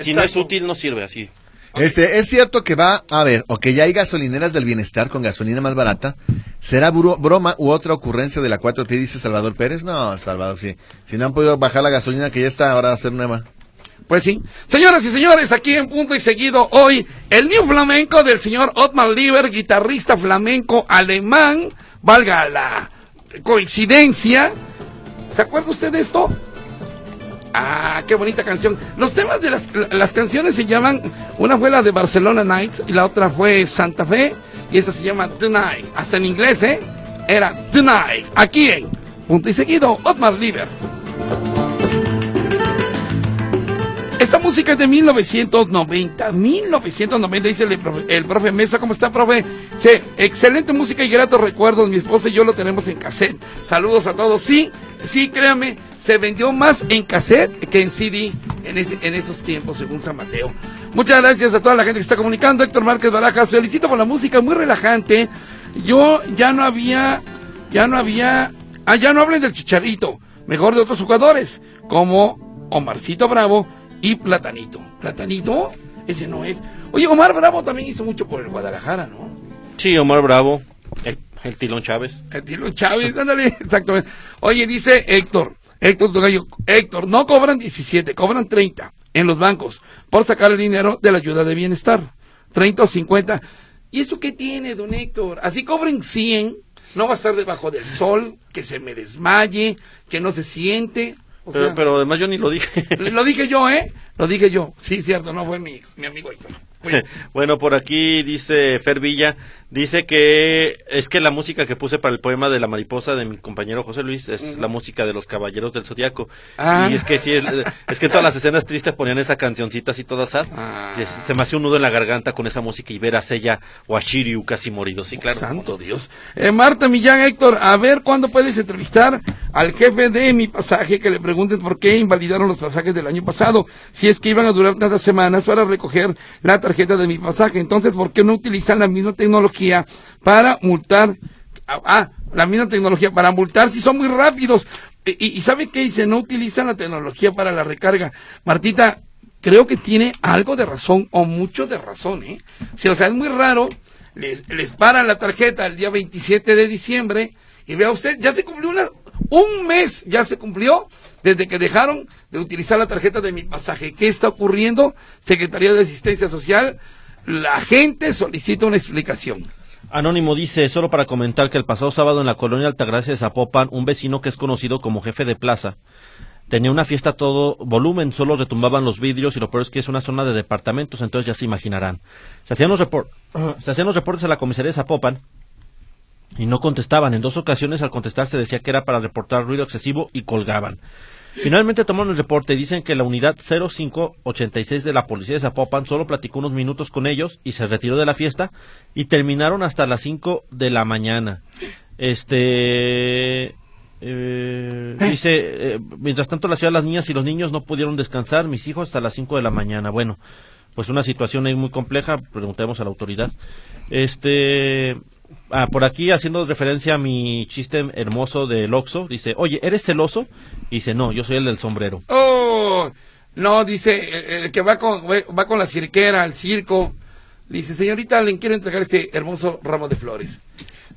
Si no es útil, no sirve así. Este, es cierto que va a ver, o que ya hay gasolineras del bienestar con gasolina más barata. ¿Será buro- broma u otra ocurrencia de la 4T, dice Salvador Pérez? No, Salvador, sí. Si no han podido bajar la gasolina que ya está, ahora va a ser nueva. Pues sí. Señoras y señores, aquí en punto y seguido hoy, el New Flamenco del señor Otmar Lieber, guitarrista flamenco alemán, valga la coincidencia. ¿Se acuerda usted de esto? Ah, qué bonita canción. Los temas de las, canciones se llaman, una fue la de Barcelona Nights y la otra fue Santa Fe y esta se llama Tonight. Hasta en inglés, ¿eh? Era Tonight. Aquí en punto y seguido, Otmar Lieber. Esta música es de 1990. 1990, dice el profe, el profe Mesa. ¿Cómo está, profe? Sí, excelente música y gratos recuerdos. Mi esposa y yo lo tenemos en cassette. Saludos a todos. Sí, sí, créame, se vendió más en cassette que en CD en, esos tiempos, según San Mateo. Muchas gracias a toda la gente que está comunicando. Héctor Márquez Barajas, felicito por la música, muy relajante. Yo ya no había, ya no había, ah, ya no hablen del chicharito, mejor de otros jugadores, como Omarcito Bravo y Platanito. ¿Platanito? Ese no es. Oye, Omar Bravo también hizo mucho por el Guadalajara, ¿no? Sí, Omar Bravo, el, el Tilón Chávez. El Tilo Chávez, ándale, exactamente. Oye, dice Héctor, Héctor Tocayo, Héctor, no cobran 17, cobran 30 en los bancos por sacar el dinero de la ayuda de bienestar. 30 o 50. ¿Y eso qué tiene, don Héctor? Así cobren 100, no va a estar debajo del sol, que se me desmaye, que no se siente. O Pero, sea, pero además yo ni lo dije. lo dije yo, ¿eh? Lo dije yo. Sí, cierto, no fue mi, mi amigo Héctor. Bueno, por aquí dice Fer Villa, dice que es que la música que puse para el poema de la mariposa de mi compañero José Luis es la música de los caballeros del zodiaco. Ah. Y es que sí, es, es que en todas las escenas tristes ponían esa cancioncita así toda sad. Ah. Se, se me hacía un nudo en la garganta con esa música y ver a Sella o a Shiryu casi morido. Sí, claro. Santo Dios. Eh, Marta Millán, Héctor, a ver cuándo puedes entrevistar al jefe de mi pasaje que le pregunten por qué invalidaron los pasajes del año pasado, si es que iban a durar tantas semanas para recoger la tarjeta de mi pasaje. Entonces, ¿por qué no utilizan la misma tecnología para multar? Ah, ah, la misma tecnología para multar si son muy rápidos. Y, y, ¿sabe qué dice? No utilizan la tecnología para la recarga. Martita, creo que tiene algo de razón o mucho de razón, ¿eh? O sea, es muy raro les, les paran la tarjeta el día 27 de diciembre y vea usted, ya se cumplió una, un mes, ya se cumplió desde que dejaron de utilizar la tarjeta de mi pasaje. ¿Qué está ocurriendo? Secretaría de Asistencia Social, la gente solicita una explicación. Anónimo dice, solo para comentar que el pasado sábado en la colonia Altagracia de Zapopan, un vecino que es conocido como jefe de plaza, tenía una fiesta todo volumen, solo retumbaban los vidrios y lo peor es que es una zona de departamentos, entonces ya se imaginarán. Se hacían los, repor- se hacían los reportes a la comisaría de Zapopan y no contestaban. En dos ocasiones al contestar se decía que era para reportar ruido excesivo y colgaban. Finalmente tomaron el reporte dicen que la unidad 0586 de la policía de Zapopan solo platicó unos minutos con ellos y se retiró de la fiesta y terminaron hasta las 5 de la mañana. Este eh, dice, eh, mientras tanto la ciudad las niñas y los niños no pudieron descansar, mis hijos hasta las 5 de la mañana. Bueno, pues una situación ahí muy compleja, preguntemos a la autoridad. Este, ah, por aquí haciendo referencia a mi chiste hermoso del Oxo, dice, oye, ¿eres celoso? Y dice, no, yo soy el del sombrero. Oh, no, dice el, el que va con, va con la cirquera al circo. Dice, señorita, le quiero entregar este hermoso ramo de flores.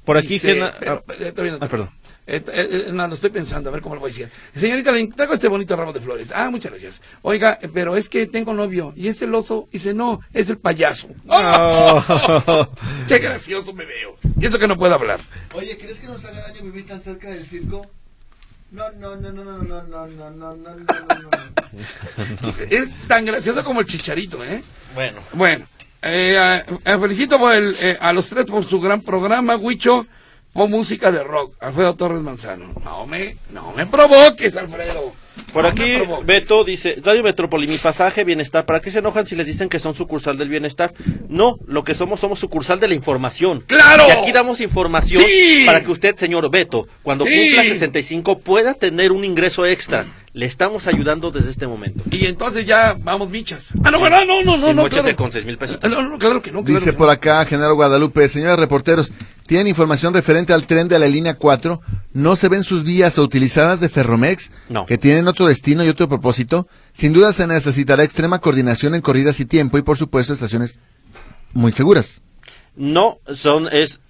Por aquí, Dice, Gena- pero, ah, eh, no ah, perdón. Eh, eh, eh, no, lo estoy pensando, a ver cómo lo voy a decir. Señorita, le traigo este bonito ramo de flores. Ah, muchas gracias. Oiga, eh, pero es que tengo novio. ¿Y es el oso? Dice, no, es el payaso. Oh. ¡Qué gracioso me veo! Y eso que no puedo hablar. Oye, ¿crees que nos haga daño vivir tan cerca del circo? No, no, no, no, no, no, no, no, no, no, no, no. Es tan gracioso como el chicharito, ¿eh? Bueno. Bueno, eh, eh, felicito por el, eh, a los tres por su gran programa, Huicho, por música de rock. Alfredo Torres Manzano. No me, no me provoques, Alfredo. Por No aquí. Beto dice, Radio Metrópoli, mi pasaje, bienestar. ¿Para qué se enojan si les dicen que son sucursal del bienestar? No, lo que somos, somos sucursal de la información. ¡Claro! Y aquí damos información Sí. para que usted, señor Beto, cuando Sí. cumpla 65, pueda tener un ingreso extra. Le estamos ayudando desde este momento. Y entonces ya vamos michas. Ah, no, ¿verdad? No, no, no, Sin no, claro. de con seis mil pesos. No, no, claro que no. claro Dice que por no. acá Genaro Guadalupe, señores reporteros, ¿tienen información referente al tren de la línea 4? ¿No se ven sus vías o utilizadas de Ferromex? No. Que tienen otro destino y otro propósito. Sin duda se necesitará extrema coordinación en corridas y tiempo y por supuesto estaciones muy seguras. No, son, es,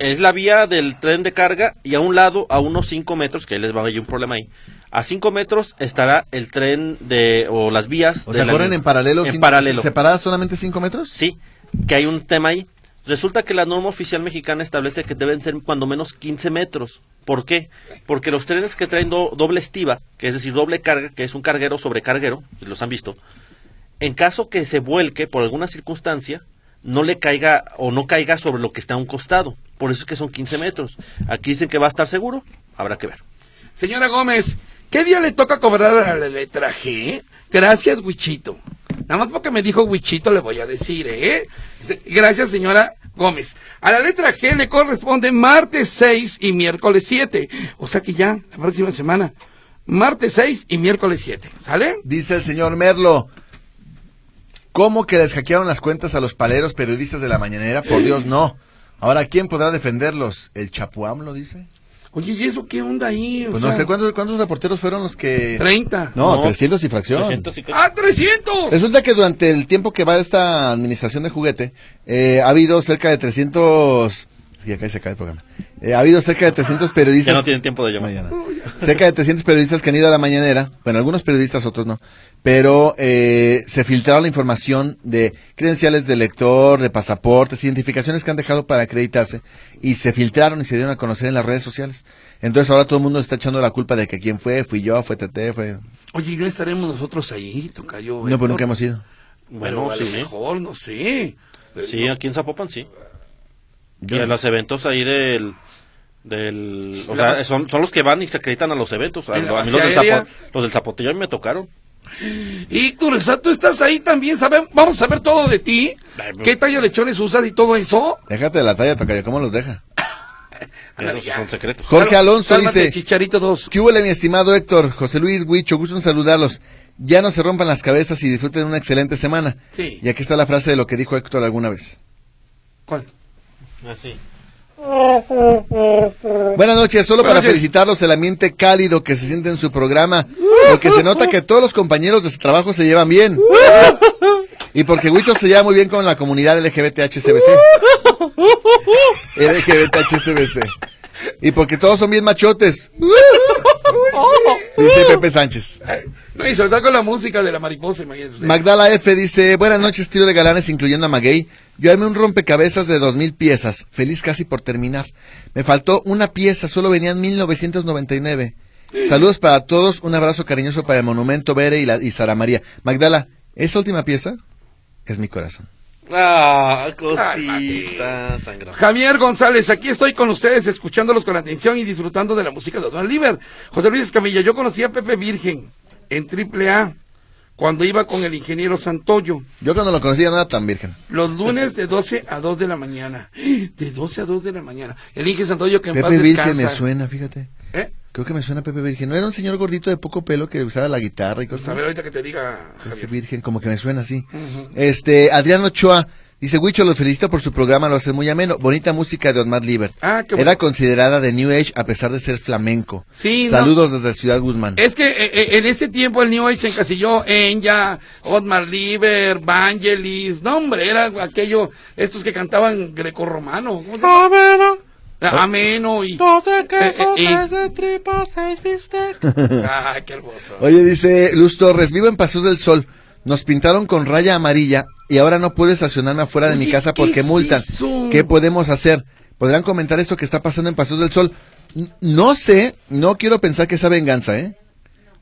es la vía del tren de carga y a un lado, a unos 5 metros, que ahí les va a haber un problema ahí. A 5 metros estará el tren de, o las vías. O de sea, la corren en paralelo, En sin- paralelo. separadas solamente 5 metros. Sí, que hay un tema ahí. Resulta que la norma oficial mexicana establece que deben ser cuando menos 15 metros. ¿Por qué? Porque los trenes que traen do- doble estiva, que es decir, doble carga, que es un carguero sobre carguero, y los han visto, en caso que se vuelque por alguna circunstancia, no le caiga o no caiga sobre lo que está a un costado. Por eso es que son 15 metros. Aquí dicen que va a estar seguro, habrá que ver. Señora Gómez, ¿Qué día le toca cobrar a la letra G? Gracias, Wichito. Nada más porque me dijo Wichito le voy a decir, ¿eh? Gracias, señora Gómez. A la letra G le corresponde martes 6 y miércoles 7. O sea que ya, la próxima semana. Martes 6 y miércoles 7. ¿Sale? Dice el señor Merlo. ¿Cómo que les hackearon las cuentas a los paleros periodistas de la mañanera? Por Dios, no. Ahora, ¿quién podrá defenderlos? ¿El Chapuam lo dice? Oye, ¿y eso qué onda ahí? O Pues no sea, sé cuántos, cuántos reporteros fueron los que... 30. No, No. 300 y fracción. 350. ¡Ah, 300! Resulta que durante el tiempo que va esta administración de juguete, eh, ha habido cerca de 300... Sí, acá se cae el programa. Eh, ha habido cerca de 300 periodistas... Ya no tienen tiempo de llamar. Mañana. Cerca de 300 periodistas que han ido a la mañanera, bueno, algunos periodistas, otros no, pero eh, se filtraron la información de credenciales de lector, de pasaportes, identificaciones que han dejado para acreditarse y se filtraron y se dieron a conocer en las redes sociales. Entonces ahora todo el mundo está echando la culpa de que quién fue, fui yo, fue Tete, fue... Oye, ¿y no estaremos nosotros ahí, Tocayo? No, pues nunca hemos ido. Bueno, Bueno, a lo sí. mejor, no sé. Sí, aquí en Zapopan sí. Yo y no. en los eventos ahí del... del o sea, son, son los que van y se acreditan a los eventos. A, ¿En la a mí base los del? Zapo- los del Zapotillo a mí me tocaron. Héctor, o sea, tú estás ahí también, ¿sabe? vamos a saber todo de ti. ¿Qué talla de chones usas y todo eso? Déjate de la talla, Tocayo, ¿cómo los deja? Esos son secretos. Jorge Alonso cálmate, dice... Chicharito 2. ¿Qué hubo, mi estimado Héctor? José Luis Huicho, gusto en saludarlos. Ya no se rompan las cabezas y disfruten una excelente semana. Sí. Y aquí está la frase de lo que dijo Héctor alguna vez. ¿Cuál? Así. Buenas noches, solo para noches. felicitarlos el ambiente cálido que se siente en su programa, porque se nota que todos los compañeros de su trabajo se llevan bien. Y porque Huicho se lleva muy bien con la comunidad LGBTHCBC. LGBTHCBC. Y porque todos son bien machotes. Dice Pepe Sánchez. No, y sobre todo con la música de la mariposa, imagínate. Magdala F dice, buenas noches, tiro de galanes, incluyendo a Maguey. Yo armé un rompecabezas de dos mil piezas, feliz casi por terminar. Me faltó una pieza, solo venían 1999. Saludos para todos, un abrazo cariñoso para el Monumento Bere y, la, y Sara María. Magdala, esa última pieza es mi corazón. Ah, cosita, sangrón. Javier González, aquí estoy con ustedes, escuchándolos con atención y disfrutando de la música de Don Liver. José Luis Escamilla, yo conocí a Pepe Virgen en Triple A cuando iba con el ingeniero Santoyo, Yo cuando lo conocí ya no era tan virgen. los lunes de 12 a 2 de la mañana. De 12 a 2 de la mañana. El ingeniero Santoyo que en paz Pepe Virgen descansa. me suena, fíjate. ¿Eh? Creo que me suena Pepe Virgen. ¿No era un señor gordito de poco pelo que usaba la guitarra y Pues cosas? a ver, ahorita que te diga, Pepe. Virgen, como que me suena así. Este, Adrián Ochoa dice, Huicho, los felicito por su programa, lo hace muy ameno. Bonita música de Osmar Liber. Ah, qué bueno. Era considerada de New Age a pesar de ser flamenco. Sí, no. Saludos desde Ciudad Guzmán. Es que eh, eh, en ese tiempo el New Age se encasilló en ya Otmar Lieber, Vangelis, no hombre, era aquello, estos que cantaban grecorromano. ¿cómo se llama? Ah, Ameno y... Quesos, quesos, tres tres de tripa, seis bistec. Ay, qué hermoso. Oye, dice Luz Torres, vivo en Pasos del Sol. Nos pintaron con raya amarilla y ahora no puedo estacionarme afuera de mi casa ¿qué porque es multan. eso? ¿Qué podemos hacer? ¿Podrán comentar esto que está pasando en Pasos del Sol? No sé, no quiero pensar que esa venganza, ¿eh?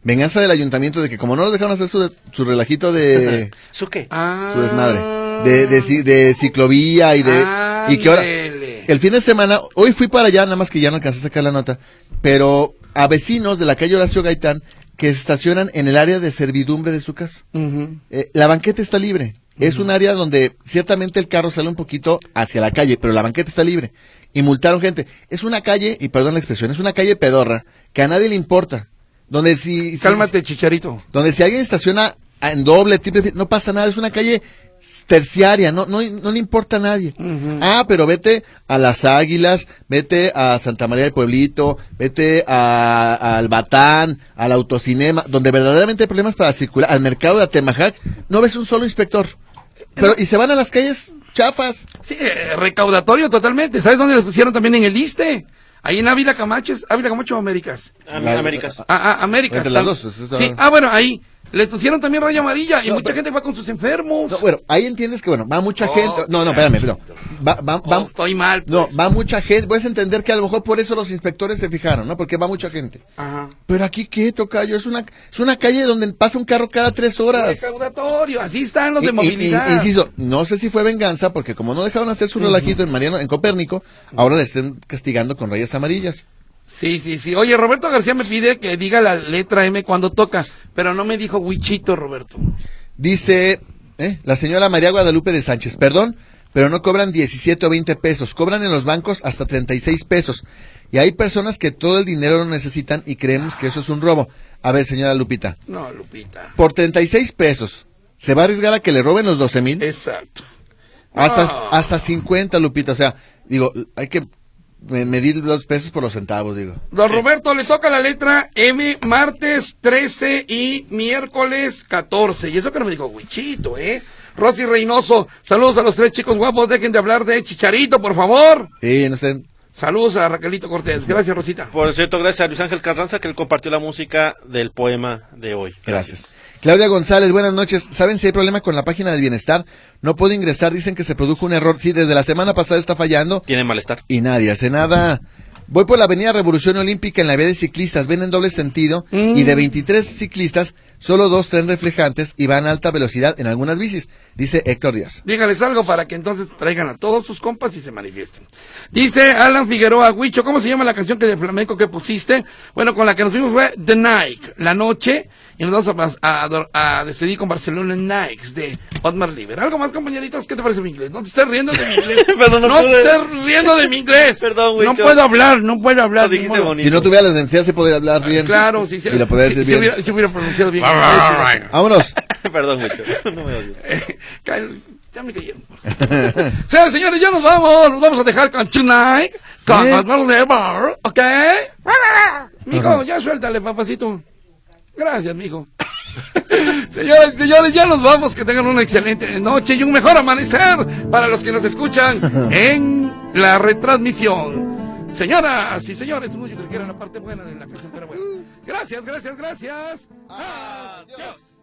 Venganza del ayuntamiento de que como no nos dejaron hacer su, su relajito de ¿Su qué? Ah, su desmadre, de, de, ci- de ciclovía y de... y que ahora... El fin de semana, hoy fui para allá, nada más que ya no alcancé a sacar la nota, pero a vecinos de la calle Horacio Gaitán que se estacionan en el área de servidumbre de su casa. Eh, la banqueta está libre. Es un área donde ciertamente el carro sale un poquito hacia la calle, pero la banqueta está libre. Y multaron gente. Es una calle, y perdón la expresión, es una calle pedorra que a nadie le importa. Donde si, si- Cálmate, chicharito. donde si alguien estaciona en doble, triple, no pasa nada, es una calle terciaria, no, no, no le importa a nadie. Ah, pero vete a Las Águilas, vete a Santa María del Pueblito, vete a, a Albatán, al autocinema, donde verdaderamente hay problemas para circular, al mercado de Atemajac, no ves un solo inspector. Pero, y se van a las calles chafas. Sí, eh, recaudatorio totalmente. ¿Sabes dónde los pusieron también en el ISTE? Ahí en Ávila Camacho, ¿es Ávila Camacho o Américas? Am- La- Américas. Ah, ah, Américas. Entre las dos, Sí, ah, bueno, ahí. Les pusieron también raya amarilla y No, mucha pero- gente va con sus enfermos. No, bueno, ahí entiendes que, bueno, va mucha Oh, gente. No, no, espérame, no. Va, va, Oh, va- estoy mal. pues. no, va mucha gente. Puedes entender que a lo mejor por eso los inspectores se fijaron, ¿no? Porque va mucha gente. Ajá. Pero aquí, ¿qué, Tocayo? Es una, es una calle donde pasa un carro cada tres horas. Recaudatorio, así están los Y- de y- movilidad. y- inciso, no sé si fue venganza, porque como no dejaron hacer su relajito en Mariano, en Copérnico, ahora le estén castigando con rayas amarillas. Sí, sí, sí. Oye, Roberto García me pide que diga la letra M cuando toca, pero no me dijo Huichito, Roberto. Dice ¿eh? la señora María Guadalupe de Sánchez, perdón, pero no cobran 17 o 20 pesos, cobran en los bancos hasta 36 pesos. Y hay personas que todo el dinero lo necesitan y creemos que eso es un robo. A ver, señora Lupita, No, Lupita. por 36 pesos, ¿se va a arriesgar a que le roben los 12 mil? Exacto. Hasta, hasta 50, Lupita. O sea, digo, hay que me- medir los pesos por los centavos, digo. Don Roberto, le toca la letra M martes 13 y miércoles 14. Y eso que no me dijo Huichito, ¿eh? Rosy Reynoso, saludos a los tres chicos guapos, dejen de hablar de Chicharito, por favor. Sí, no sé. Saludos a Raquelito Cortés. Gracias, Rosita. Por cierto, gracias a Luis Ángel Carranza que él compartió la música del poema de hoy. Gracias. Claudia González, buenas noches. ¿Saben si hay problema con la página del bienestar? No puedo ingresar, dicen que se produjo un error. Sí, desde la semana pasada está fallando Tiene malestar. y nadie hace nada. Voy por la avenida Revolución Olímpica en la vía de ciclistas, ven en doble sentido Mm. y de 23 ciclistas, solo dos tren reflejantes y van a alta velocidad en algunas bicis, dice Héctor Díaz. Dígales algo para que entonces traigan a todos sus compas y se manifiesten. Dice Alan Figueroa, Huicho, ¿cómo se llama la canción que de flamenco que pusiste? Bueno, con la que nos fuimos fue The Night, La Noche, y nos vamos a, a- a despedir con Barcelona Nikes de Otmar Lieber. ¿Algo más, compañeritos? ¿Qué te parece mi inglés? No te estés riendo de mi inglés. Pero no no te estés riendo de mi inglés. Perdón, No Huicho. puedo hablar, no puedo hablar. Lo dijiste bonito. Si no tuviera las necesidades se podría hablar bien. Claro, sí, sí. Y decir sí bien. hubiera, sí hubiera pronunciado bien. Vámonos. Perdón, mucho. No me odies. Cállate, ya me cayeron. Señores, señores, ya nos vamos. Nos vamos a dejar con Tonight. Con ¿Eh? De Bar, ¿ok? Mijo, ya suéltale, papacito. Gracias, mijo. Señoras y señores, ya nos vamos. Que tengan una excelente noche y un mejor amanecer para los que nos escuchan en la retransmisión. Señoras y señores, no, yo creo que era la parte buena de la canción, pero bueno. Gracias, gracias, gracias. Adiós.